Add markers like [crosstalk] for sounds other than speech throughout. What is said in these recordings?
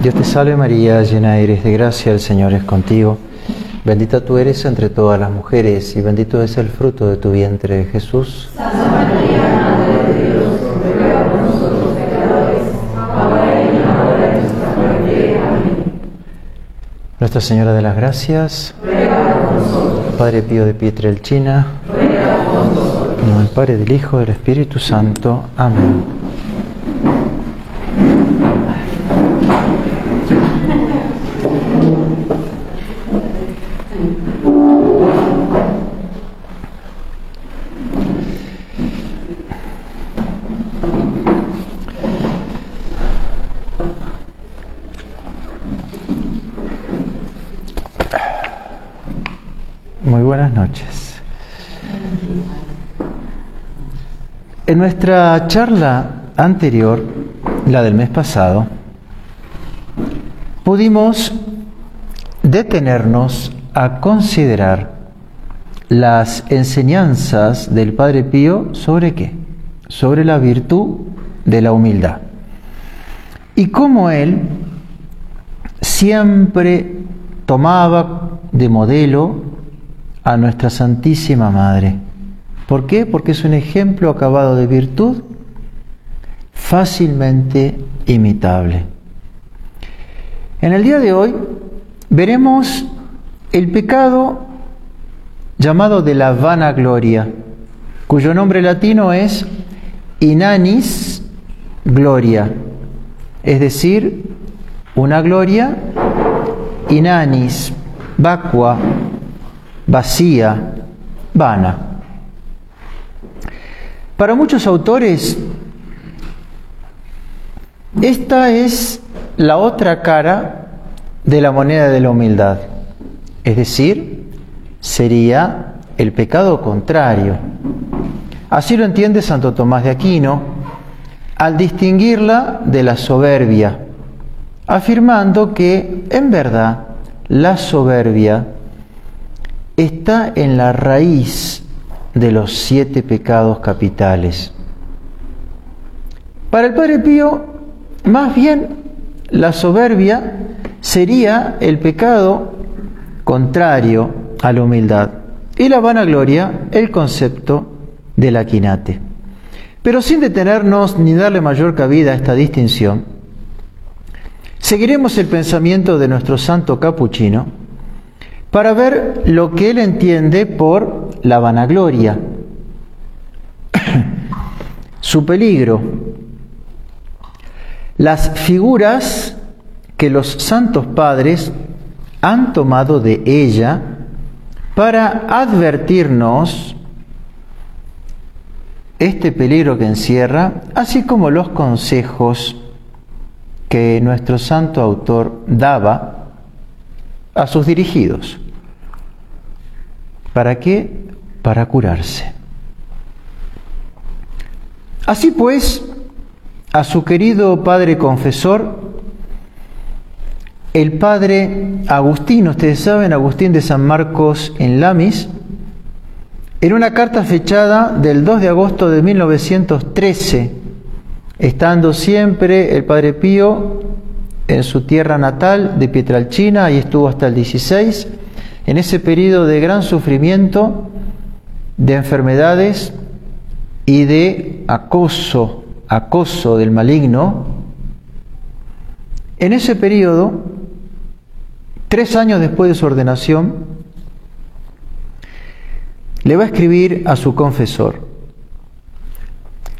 Dios te salve María, llena eres de gracia, el Señor es contigo. Bendita tú eres entre todas las mujeres y bendito es el fruto de tu vientre, Jesús. Santa María, Madre de Dios, ruega por nosotros pecadores, ahora y en la hora de nuestra muerte. Amén. Nuestra Señora de las Gracias, Ruega por nosotros, Padre Pío de Pietrelcina, ruega por nosotros. en del Padre, del Hijo, del Espíritu Santo. Amén. Nuestra charla anterior, la del mes pasado, pudimos detenernos a considerar las enseñanzas del Padre Pío sobre qué? Sobre la virtud de la humildad. Y cómo él siempre tomaba de modelo a nuestra Santísima Madre. ¿Por qué? Porque es un ejemplo acabado de virtud fácilmente imitable. En el día de hoy veremos el pecado llamado de la vanagloria, cuyo nombre latino es inanis gloria, es decir, una gloria inanis, vacua, vacía, vana. Para muchos autores, esta es la otra cara de la moneda de la humildad, es decir, sería el pecado contrario. Así lo entiende Santo Tomás de Aquino al distinguirla de la soberbia, afirmando que en verdad la soberbia está en la raíz de los siete pecados capitales. Para el Padre Pío, más bien la soberbia sería el pecado contrario a la humildad y la vanagloria el concepto de la quinate. Pero sin detenernos ni darle mayor cabida a esta distinción, seguiremos el pensamiento de nuestro santo capuchino para ver lo que él entiende por la vanagloria, [coughs] su peligro, las figuras que los santos padres han tomado de ella para advertirnos este peligro que encierra, así como los consejos que nuestro santo autor daba a sus dirigidos. ¿Para qué? Para curarse. Así pues, a su querido padre confesor, el padre Agustín, ustedes saben, Agustín de San Marcos en Lamis, en una carta fechada del 2 de agosto de 1913, estando siempre el padre Pío en su tierra natal de Pietralcina, y estuvo hasta el 16, en ese periodo de gran sufrimiento, de enfermedades y de acoso, acoso del maligno, en ese periodo, tres años después de su ordenación, le va a escribir a su confesor.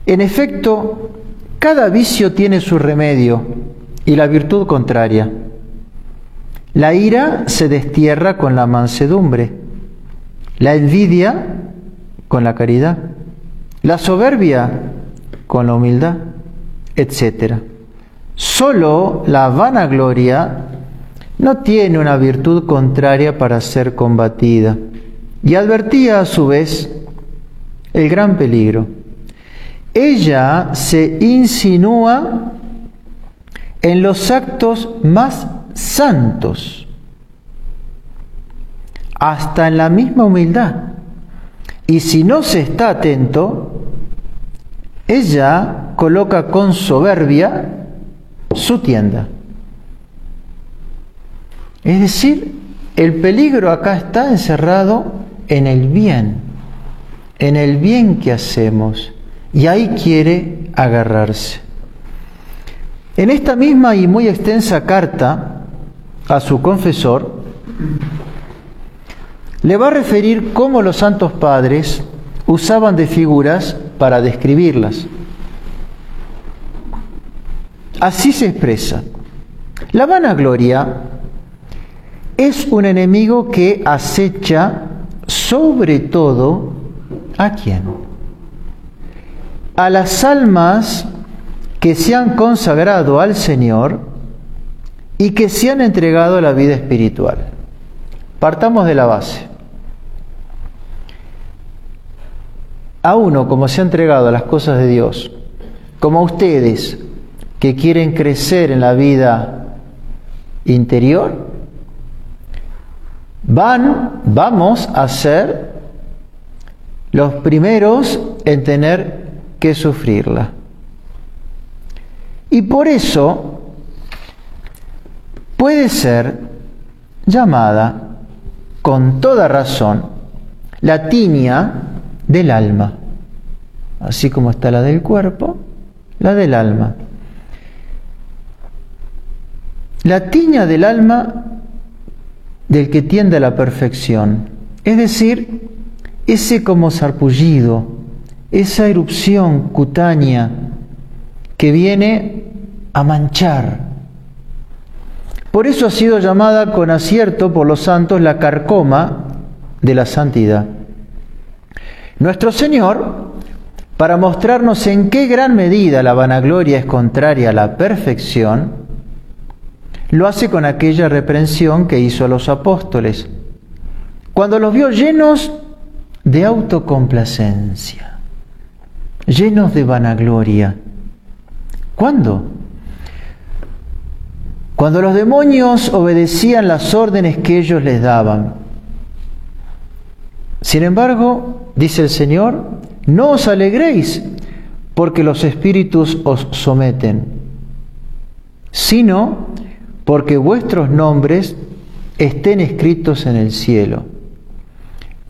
En efecto, cada vicio tiene su remedio y la virtud contraria. La ira se destierra con la mansedumbre, la envidia con la caridad, la soberbia con la humildad, etc. Solo la vanagloria no tiene una virtud contraria para ser combatida y advertía a su vez el gran peligro. Ella se insinúa en los actos más santos, hasta en la misma humildad. Y si no se está atento, ella coloca con soberbia su tienda. Es decir, el peligro acá está encerrado en el bien, en el bien que hacemos, y ahí quiere agarrarse. En esta misma y muy extensa carta a su confesor, le va a referir cómo los santos padres usaban de figuras para describirlas. Así se expresa. La vanagloria es un enemigo que acecha sobre todo a quién? A las almas que se han consagrado al Señor y que se han entregado a la vida espiritual. Partamos de la base. A uno, como se ha entregado a las cosas de Dios, como a ustedes, que quieren crecer en la vida interior, van, vamos a ser los primeros en tener que sufrirla. Y por eso puede ser llamada con toda razón la tiña del alma, así como está la del cuerpo, la del alma. La tiña del alma del que tiende a la perfección, es decir, ese como sarpullido, esa erupción cutánea que viene a manchar. Por eso ha sido llamada con acierto por los santos la carcoma de la santidad. Nuestro Señor, para mostrarnos en qué gran medida la vanagloria es contraria a la perfección, lo hace con aquella reprensión que hizo a los apóstoles, cuando los vio llenos de autocomplacencia, llenos de vanagloria. ¿Cuándo? Cuando los demonios obedecían las órdenes que ellos les daban. Sin embargo, dice el Señor, no os alegréis porque los espíritus os someten, sino porque vuestros nombres estén escritos en el cielo.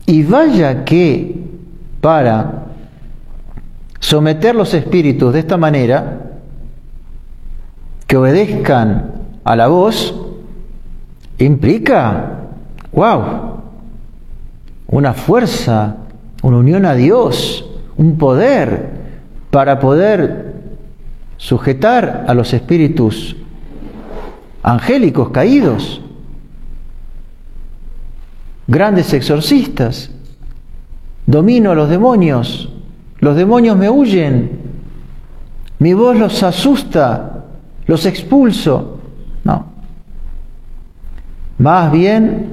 Y vaya que para someter los espíritus de esta manera, que obedezcan a la voz, implica, wow, una fuerza, una unión a Dios, un poder para poder sujetar a los espíritus angélicos caídos, grandes exorcistas, domino a los demonios, los demonios me huyen, mi voz los asusta, los expulso. Más bien,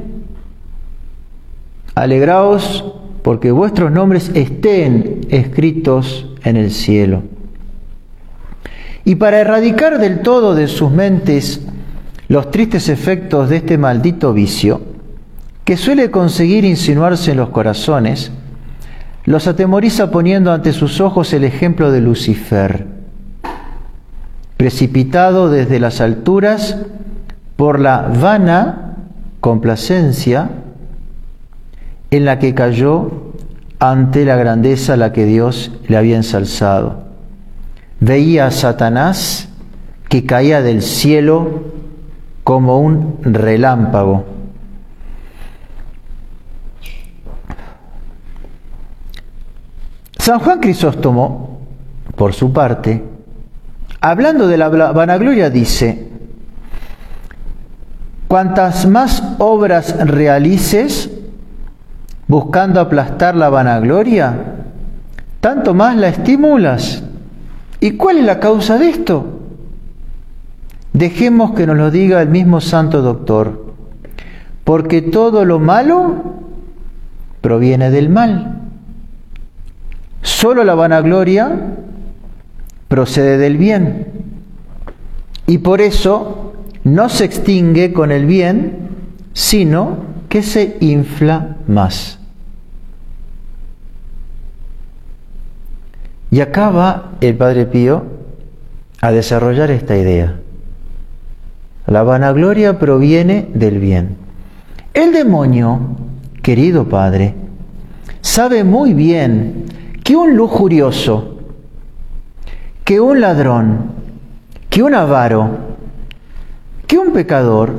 alegraos porque vuestros nombres estén escritos en el cielo. Y para erradicar del todo de sus mentes los tristes efectos de este maldito vicio, que suele conseguir insinuarse en los corazones, los atemoriza poniendo ante sus ojos el ejemplo de Lucifer, precipitado desde las alturas por la vana complacencia en la que cayó ante la grandeza a la que Dios le había ensalzado. Veía a Satanás que caía del cielo como un relámpago. San Juan Crisóstomo, por su parte, hablando de la vanagloria, dice, cuantas más obras realices buscando aplastar la vanagloria, tanto más la estimulas. ¿Y cuál es la causa de esto? Dejemos que nos lo diga el mismo santo doctor, porque todo lo malo proviene del mal. Solo la vanagloria procede del bien. Y por eso no se extingue con el bien, sino que se infla más. Y acaba el Padre Pío a desarrollar esta idea La vanagloria proviene del bien. El demonio, querido Padre, sabe muy bien que un lujurioso, que un ladrón, que un avaro, que un pecador,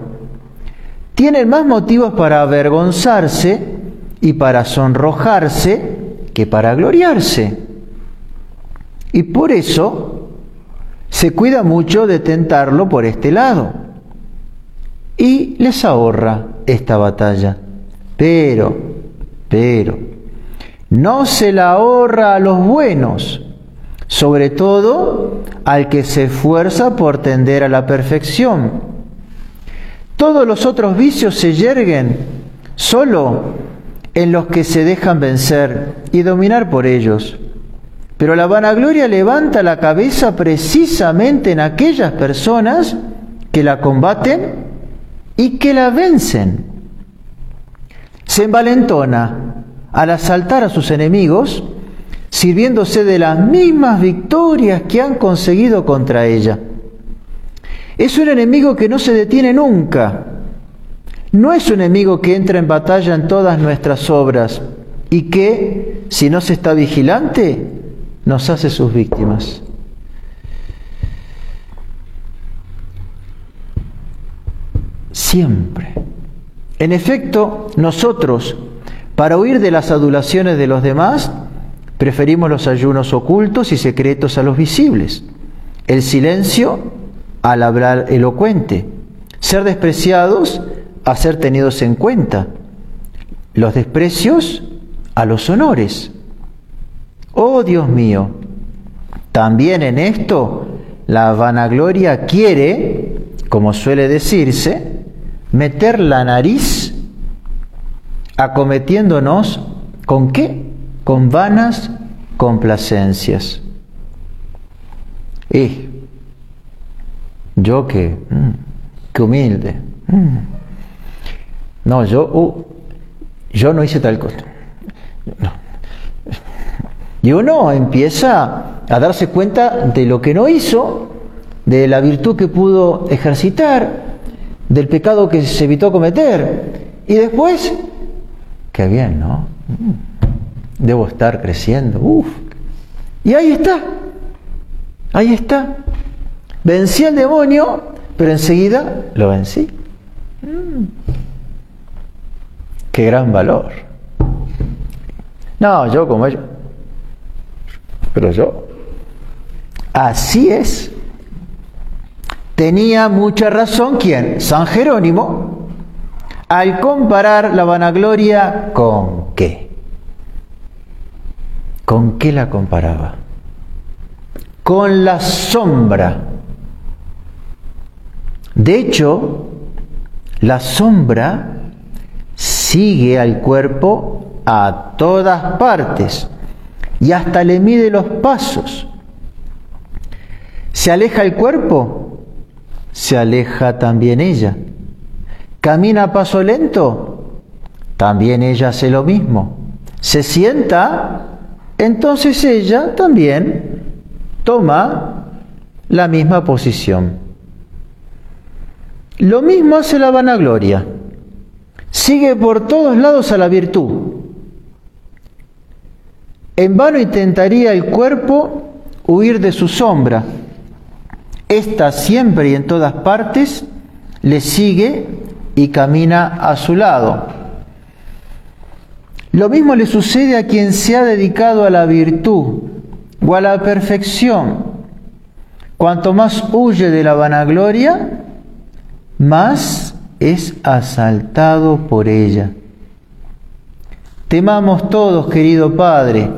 tienen más motivos para avergonzarse y para sonrojarse que para gloriarse. Y por eso se cuida mucho de tentarlo por este lado. Y les ahorra esta batalla. Pero, pero, no se la ahorra a los buenos, sobre todo al que se esfuerza por tender a la perfección. Todos los otros vicios se yerguen solo en los que se dejan vencer y dominar por ellos. Pero la vanagloria levanta la cabeza precisamente en aquellas personas que la combaten y que la vencen. Se envalentona al asaltar a sus enemigos, sirviéndose de las mismas victorias que han conseguido contra ella. Es un enemigo que no se detiene nunca. No es un enemigo que entra en batalla en todas nuestras obras y que, si no se está vigilante, nos hace sus víctimas. Siempre. En efecto, nosotros, para huir de las adulaciones de los demás, preferimos los ayunos ocultos y secretos a los visibles, el silencio al hablar elocuente, ser despreciados a ser tenidos en cuenta, los desprecios a los honores. Oh Dios mío, también en esto la vanagloria quiere, como suele decirse, meter la nariz acometiéndonos con qué? Con vanas complacencias. Y yo que, mm, qué humilde. Mm. No, yo, uh, yo no hice tal cosa. Y uno empieza a darse cuenta de lo que no hizo, de la virtud que pudo ejercitar, del pecado que se evitó cometer. Y después, qué bien, ¿no? Debo estar creciendo. Uf. Y ahí está. Ahí está. Vencí al demonio, pero enseguida lo vencí. Mm. Qué gran valor. No, yo como ellos. Pero yo. Así es. Tenía mucha razón quién? San Jerónimo, al comparar la vanagloria con qué. ¿Con qué la comparaba? Con la sombra. De hecho, la sombra sigue al cuerpo a todas partes y hasta le mide los pasos. ¿Se aleja el cuerpo? Se aleja también ella. ¿Camina a paso lento? También ella hace lo mismo. ¿Se sienta? Entonces ella también toma la misma posición. Lo mismo hace la vanagloria. Sigue por todos lados a la virtud. En vano intentaría el cuerpo huir de su sombra. Esta siempre y en todas partes le sigue y camina a su lado. Lo mismo le sucede a quien se ha dedicado a la virtud o a la perfección. Cuanto más huye de la vanagloria, más es asaltado por ella. Temamos todos, querido Padre,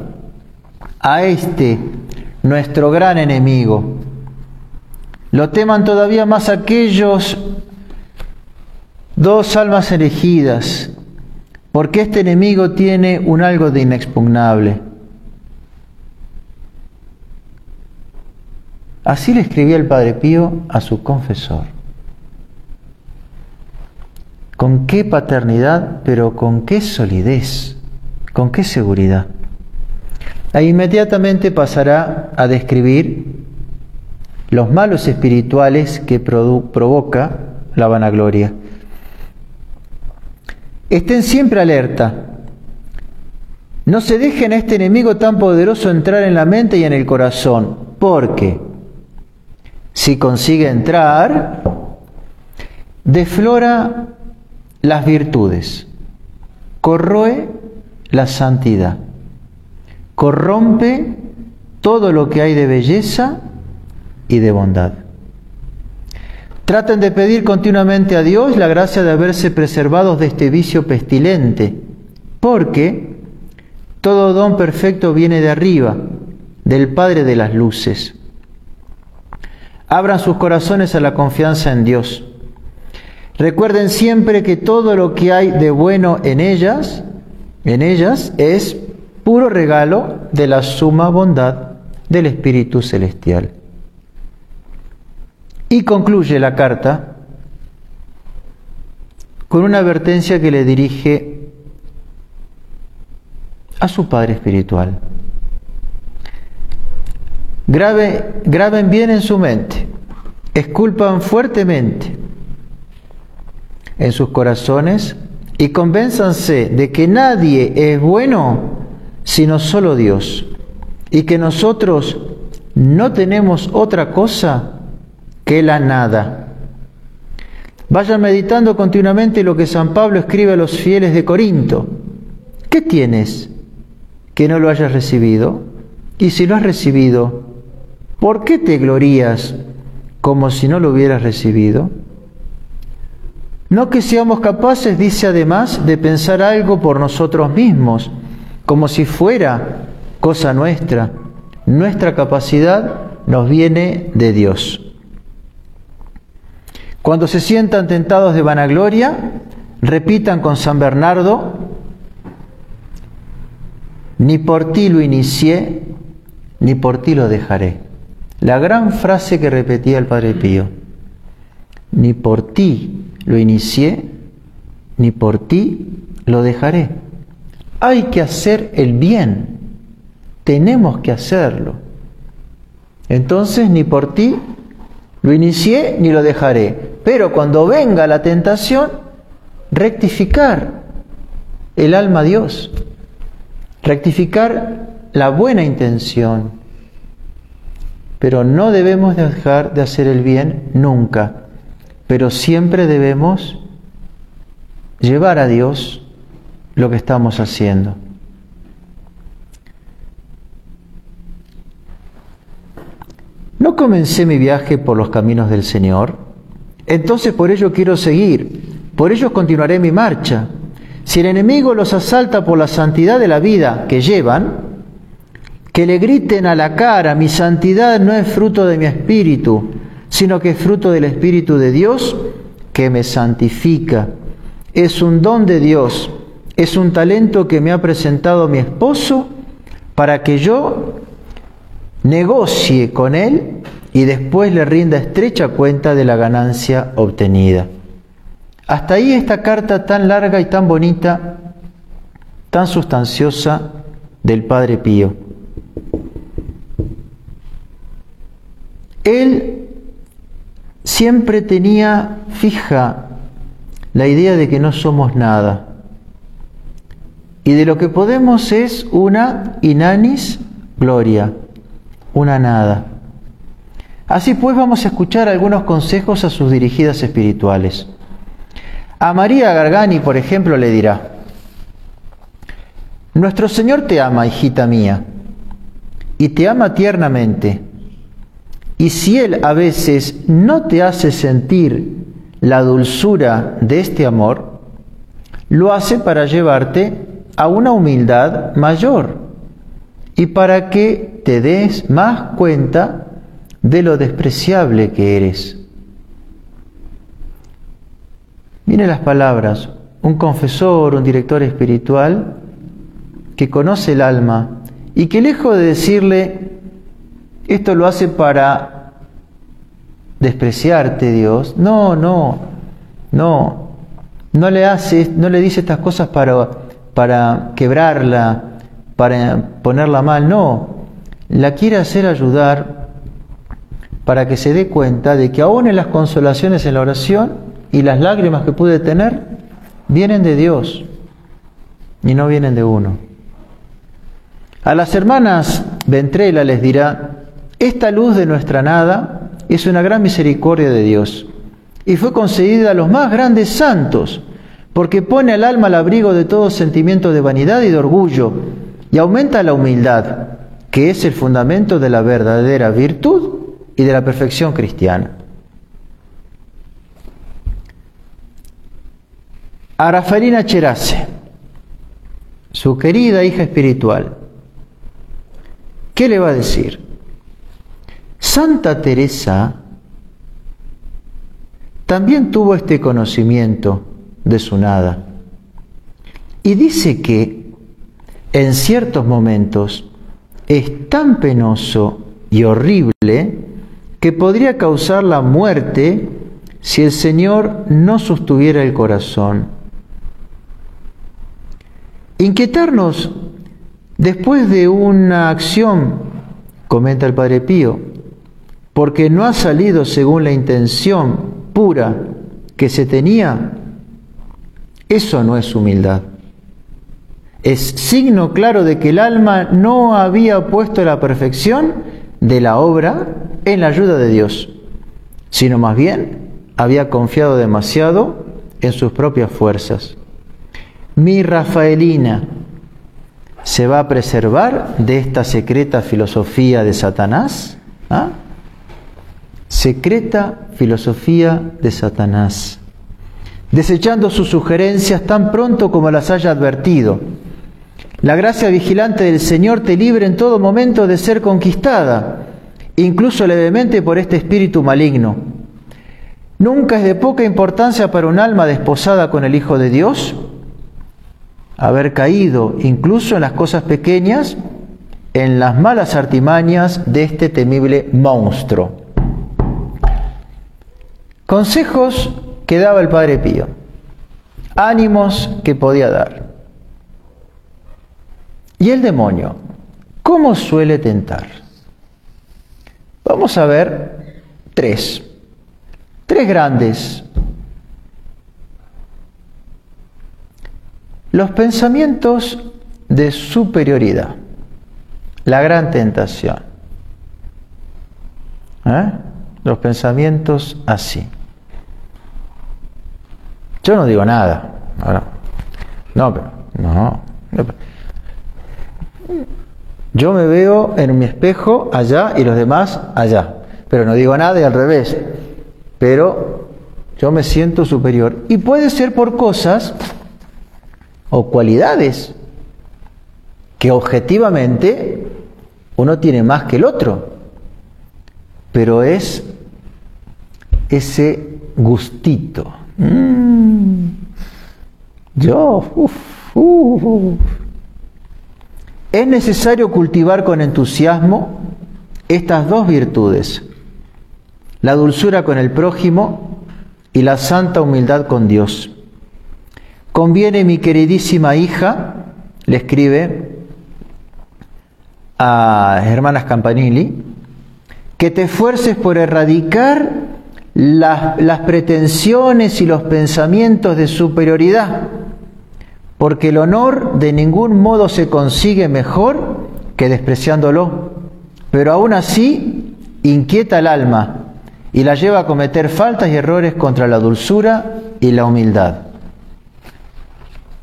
a este, nuestro gran enemigo. Lo teman todavía más aquellos dos almas elegidas, porque este enemigo tiene un algo de inexpugnable. Así le escribía el Padre Pío a su confesor. Con qué paternidad, pero con qué solidez, con qué seguridad. E inmediatamente pasará a describir los malos espirituales que provoca la vanagloria. Estén siempre alerta. No se dejen a este enemigo tan poderoso entrar en la mente y en el corazón, porque si consigue entrar, deflora las virtudes, corroe la santidad, corrompe todo lo que hay de belleza y de bondad. Traten de pedir continuamente a Dios la gracia de haberse preservados de este vicio pestilente, porque todo don perfecto viene de arriba, del Padre de las Luces. Abran sus corazones a la confianza en Dios. Recuerden siempre que todo lo que hay de bueno en ellas, en ellas es puro regalo de la suma bondad del Espíritu Celestial. Y concluye la carta con una advertencia que le dirige a su Padre Espiritual. Grave, graben bien en su mente, esculpan fuertemente en sus corazones y convénzanse de que nadie es bueno sino solo Dios y que nosotros no tenemos otra cosa que la nada. Vayan meditando continuamente lo que San Pablo escribe a los fieles de Corinto. ¿Qué tienes que no lo hayas recibido? Y si lo has recibido, ¿por qué te glorías como si no lo hubieras recibido? No que seamos capaces, dice además, de pensar algo por nosotros mismos, como si fuera cosa nuestra. Nuestra capacidad nos viene de Dios. Cuando se sientan tentados de vanagloria, repitan con San Bernardo, ni por ti lo inicié, ni por ti lo dejaré. La gran frase que repetía el Padre Pío, ni por ti lo inicié, ni por ti lo dejaré. Hay que hacer el bien, tenemos que hacerlo. Entonces, ni por ti lo inicié ni lo dejaré. Pero cuando venga la tentación, rectificar el alma a Dios, rectificar la buena intención. Pero no debemos dejar de hacer el bien nunca, pero siempre debemos llevar a Dios lo que estamos haciendo. ¿No comencé mi viaje por los caminos del Señor? Entonces por ello quiero seguir, por ello continuaré mi marcha. Si el enemigo los asalta por la santidad de la vida que llevan, que le griten a la cara, mi santidad no es fruto de mi espíritu, sino que es fruto del Espíritu de Dios que me santifica. Es un don de Dios, es un talento que me ha presentado mi esposo para que yo negocie con él y después le rinda estrecha cuenta de la ganancia obtenida. Hasta ahí esta carta tan larga y tan bonita, tan sustanciosa del Padre Pío. Él siempre tenía fija la idea de que no somos nada y de lo que podemos es una inanis gloria una nada. Así pues vamos a escuchar algunos consejos a sus dirigidas espirituales. A María Gargani, por ejemplo, le dirá, Nuestro Señor te ama, hijita mía, y te ama tiernamente. Y si Él a veces no te hace sentir la dulzura de este amor, lo hace para llevarte a una humildad mayor y para que te des más cuenta de lo despreciable que eres. Miren las palabras, un confesor, un director espiritual que conoce el alma y que lejos de decirle, esto lo hace para despreciarte Dios, no, no, no, no le hace, no le dice estas cosas para, para quebrarla, para ponerla mal, no, la quiere hacer ayudar para que se dé cuenta de que aún en las consolaciones en la oración y las lágrimas que pude tener vienen de Dios y no vienen de uno. A las hermanas Ventrela les dirá, esta luz de nuestra nada es una gran misericordia de Dios y fue concedida a los más grandes santos, porque pone al alma al abrigo de todo sentimiento de vanidad y de orgullo y aumenta la humildad, que es el fundamento de la verdadera virtud y de la perfección cristiana. A Rafaelina Cherase, su querida hija espiritual, ¿qué le va a decir? Santa Teresa también tuvo este conocimiento de su nada. Y dice que en ciertos momentos es tan penoso y horrible que podría causar la muerte si el Señor no sostuviera el corazón. Inquietarnos después de una acción, comenta el Padre Pío, porque no ha salido según la intención pura que se tenía, eso no es humildad. Es signo claro de que el alma no había puesto la perfección de la obra en la ayuda de Dios, sino más bien había confiado demasiado en sus propias fuerzas mi Rafaelina se va a preservar de esta secreta filosofía de Satanás? ¿Ah? Secreta filosofía de Satanás. Desechando sus sugerencias tan pronto como las haya advertido. La gracia vigilante del Señor te libre en todo momento de ser conquistada, incluso levemente por este espíritu maligno. Nunca es de poca importancia para un alma desposada con el Hijo de Dios haber caído incluso en las cosas pequeñas, en las malas artimañas de este temible monstruo. Consejos que daba el Padre Pío, ánimos que podía dar. ¿Y el demonio? ¿Cómo suele tentar? Vamos a ver tres, tres grandes Los pensamientos de superioridad, la gran tentación. ¿Eh? Los pensamientos así. Yo no digo nada. no, pero no. Yo me veo en mi espejo allá y los demás allá. Pero no digo nada y al revés. Pero yo me siento superior. Y puede ser por cosas o cualidades que objetivamente uno tiene más que el otro, pero es ese gustito. Mm. yo, es necesario cultivar con entusiasmo estas dos virtudes, la dulzura con el prójimo y la santa humildad con Dios. Conviene, mi queridísima hija, le escribe a hermanas Campanilli, que te esfuerces por erradicar las, las pretensiones y los pensamientos de superioridad, porque el honor de ningún modo se consigue mejor que despreciándolo, pero aún así inquieta el alma y la lleva a cometer faltas y errores contra la dulzura y la humildad.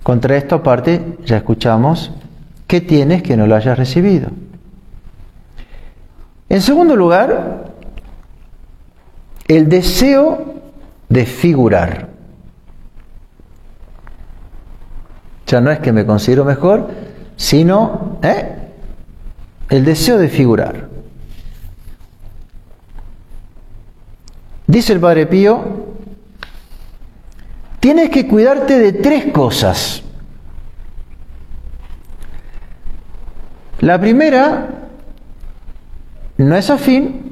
Contra esto aparte ya escuchamos, ¿qué tienes que no lo hayas recibido? En segundo lugar, el deseo de figurar. Ya no es que me considero mejor, sino ¿eh? el deseo de figurar. Dice el Padre Pío, tienes que cuidarte de tres cosas. La primera no es afín,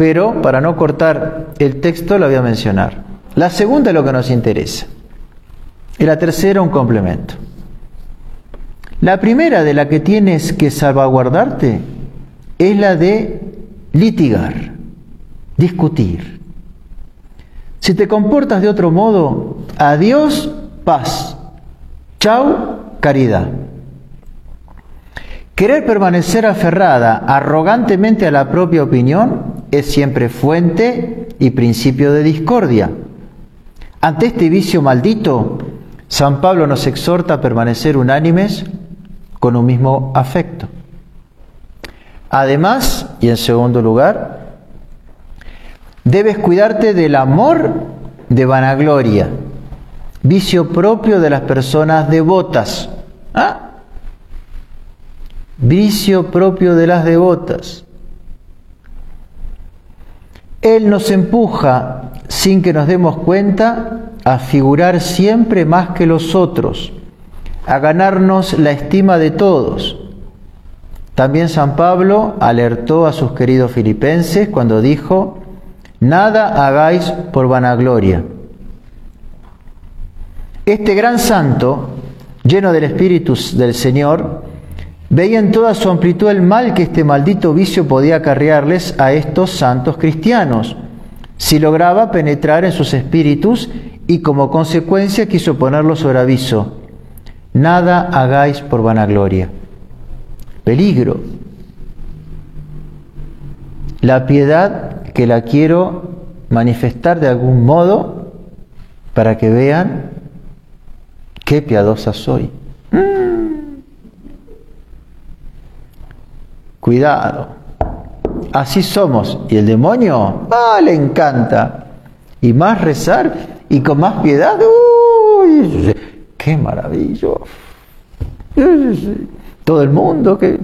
pero para no cortar el texto la voy a mencionar. La segunda es lo que nos interesa. Y la tercera un complemento. La primera de la que tienes que salvaguardarte es la de litigar, discutir. Si te comportas de otro modo, adiós, paz. Chau, caridad. Querer permanecer aferrada arrogantemente a la propia opinión es siempre fuente y principio de discordia. Ante este vicio maldito, San Pablo nos exhorta a permanecer unánimes con un mismo afecto. Además, y en segundo lugar, debes cuidarte del amor de vanagloria, vicio propio de las personas devotas. ¿Ah? Vicio propio de las devotas. Él nos empuja, sin que nos demos cuenta, a figurar siempre más que los otros, a ganarnos la estima de todos. También San Pablo alertó a sus queridos filipenses cuando dijo, nada hagáis por vanagloria. Este gran santo, lleno del Espíritu del Señor, veía en toda su amplitud el mal que este maldito vicio podía acarrearles a estos santos cristianos, si lograba penetrar en sus espíritus y como consecuencia quiso ponerlos sobre aviso. Nada hagáis por vanagloria. Peligro. La piedad que la quiero manifestar de algún modo para que vean qué piadosa soy. Cuidado. Así somos. Y el demonio, ah, le encanta. Y más rezar y con más piedad, uy, qué maravilloso. Todo el mundo que...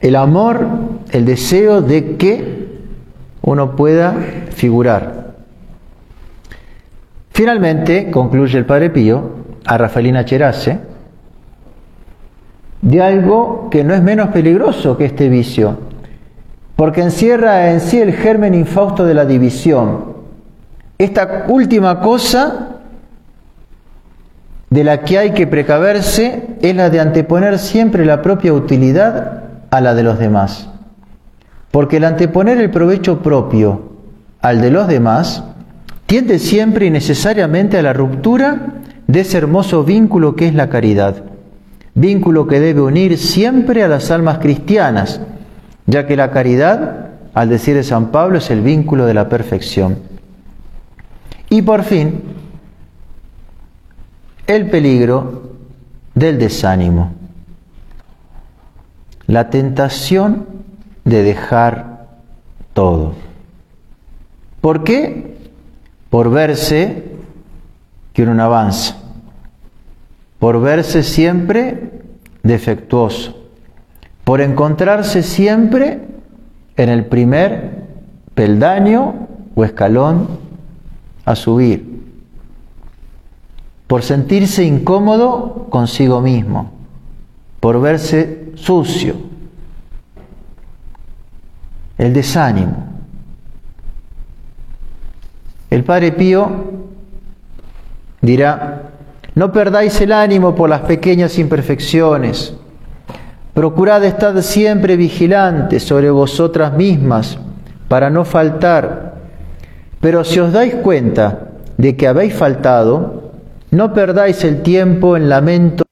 El amor, el deseo de que uno pueda figurar. Finalmente, concluye el Padre Pío, a Rafaelina Cherace, de algo que no es menos peligroso que este vicio, porque encierra en sí el germen infausto de la división. Esta última cosa de la que hay que precaverse es la de anteponer siempre la propia utilidad a la de los demás. Porque el anteponer el provecho propio al de los demás tiende siempre y necesariamente a la ruptura de ese hermoso vínculo que es la caridad vínculo que debe unir siempre a las almas cristianas, ya que la caridad, al decir de San Pablo, es el vínculo de la perfección. Y por fin, el peligro del desánimo, la tentación de dejar todo. ¿Por qué? Por verse que uno no avanza por verse siempre defectuoso, por encontrarse siempre en el primer peldaño o escalón a subir, por sentirse incómodo consigo mismo, por verse sucio, el desánimo. El Padre Pío dirá, no perdáis el ánimo por las pequeñas imperfecciones. Procurad estar siempre vigilantes sobre vosotras mismas para no faltar. Pero si os dais cuenta de que habéis faltado, no perdáis el tiempo en lamento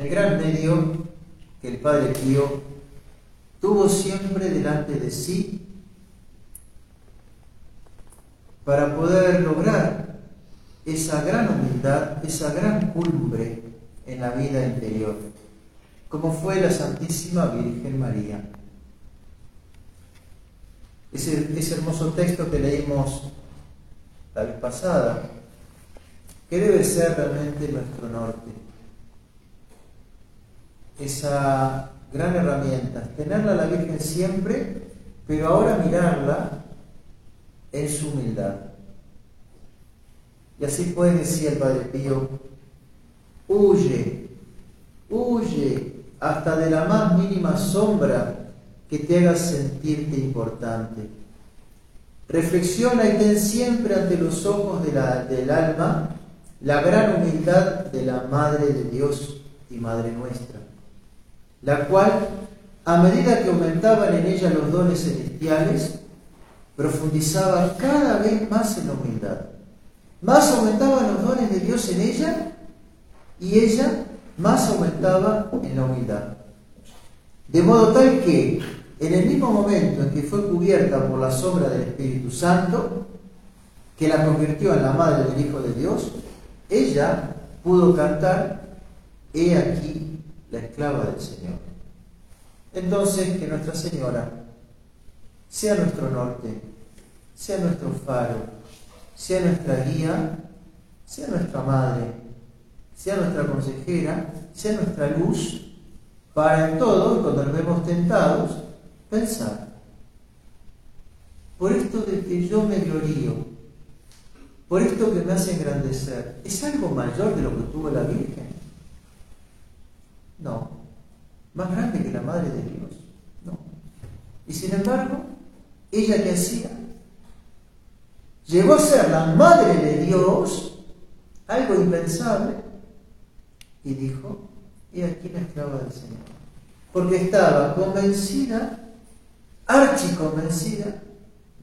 el gran medio que el Padre Pío tuvo siempre delante de sí para poder lograr esa gran humildad, esa gran cumbre en la vida interior, como fue la Santísima Virgen María. Ese, ese hermoso texto que leímos la vez pasada, que debe ser realmente nuestro norte. Esa gran herramienta, tenerla a la Virgen siempre, pero ahora mirarla en su humildad. Y así pues decía el Padre Pío, huye, huye hasta de la más mínima sombra que te haga sentirte importante. Reflexiona y ten siempre ante los ojos del alma la gran humildad de la Madre de Dios y Madre nuestra, la cual, a medida que aumentaban en ella los dones celestiales, profundizaba cada vez más en la humildad. Más aumentaban los dones de Dios en ella y ella más aumentaba en la humildad. De modo tal que en el mismo momento en que fue cubierta por la sombra del Espíritu Santo, que la convirtió en la madre del Hijo de Dios, ella pudo cantar, he aquí la esclava del Señor. Entonces, que Nuestra Señora sea nuestro norte, sea nuestro faro, sea nuestra guía, sea nuestra madre, sea nuestra consejera, sea nuestra luz, para en todo, cuando nos vemos tentados, pensar. Por esto de que yo me glorío, por esto que me hace engrandecer, ¿es algo mayor de lo que tuvo la Virgen? No. ¿Más grande que la Madre de Dios? No. Y sin embargo, ¿ella qué hacía? Llegó a ser la Madre de Dios, algo impensable, y dijo, y aquí la esclava del Señor. Porque estaba convencida archiconvencida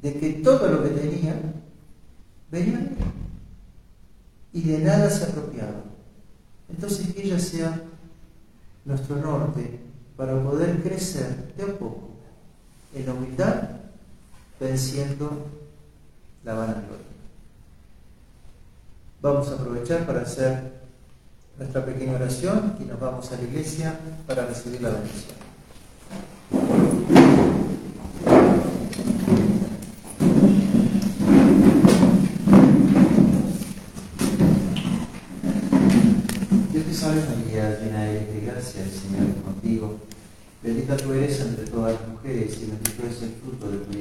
de que todo lo que tenía venía de y de nada se apropiaba. Entonces que ella sea nuestro norte para poder crecer de a poco en la humildad, venciendo la vanagloria. Vamos a aprovechar para hacer nuestra pequeña oración y nos vamos a la iglesia para recibir la bendición. María, llena de gracia, el Señor es contigo. Bendita tú eres entre todas las mujeres y bendito es el fruto de tu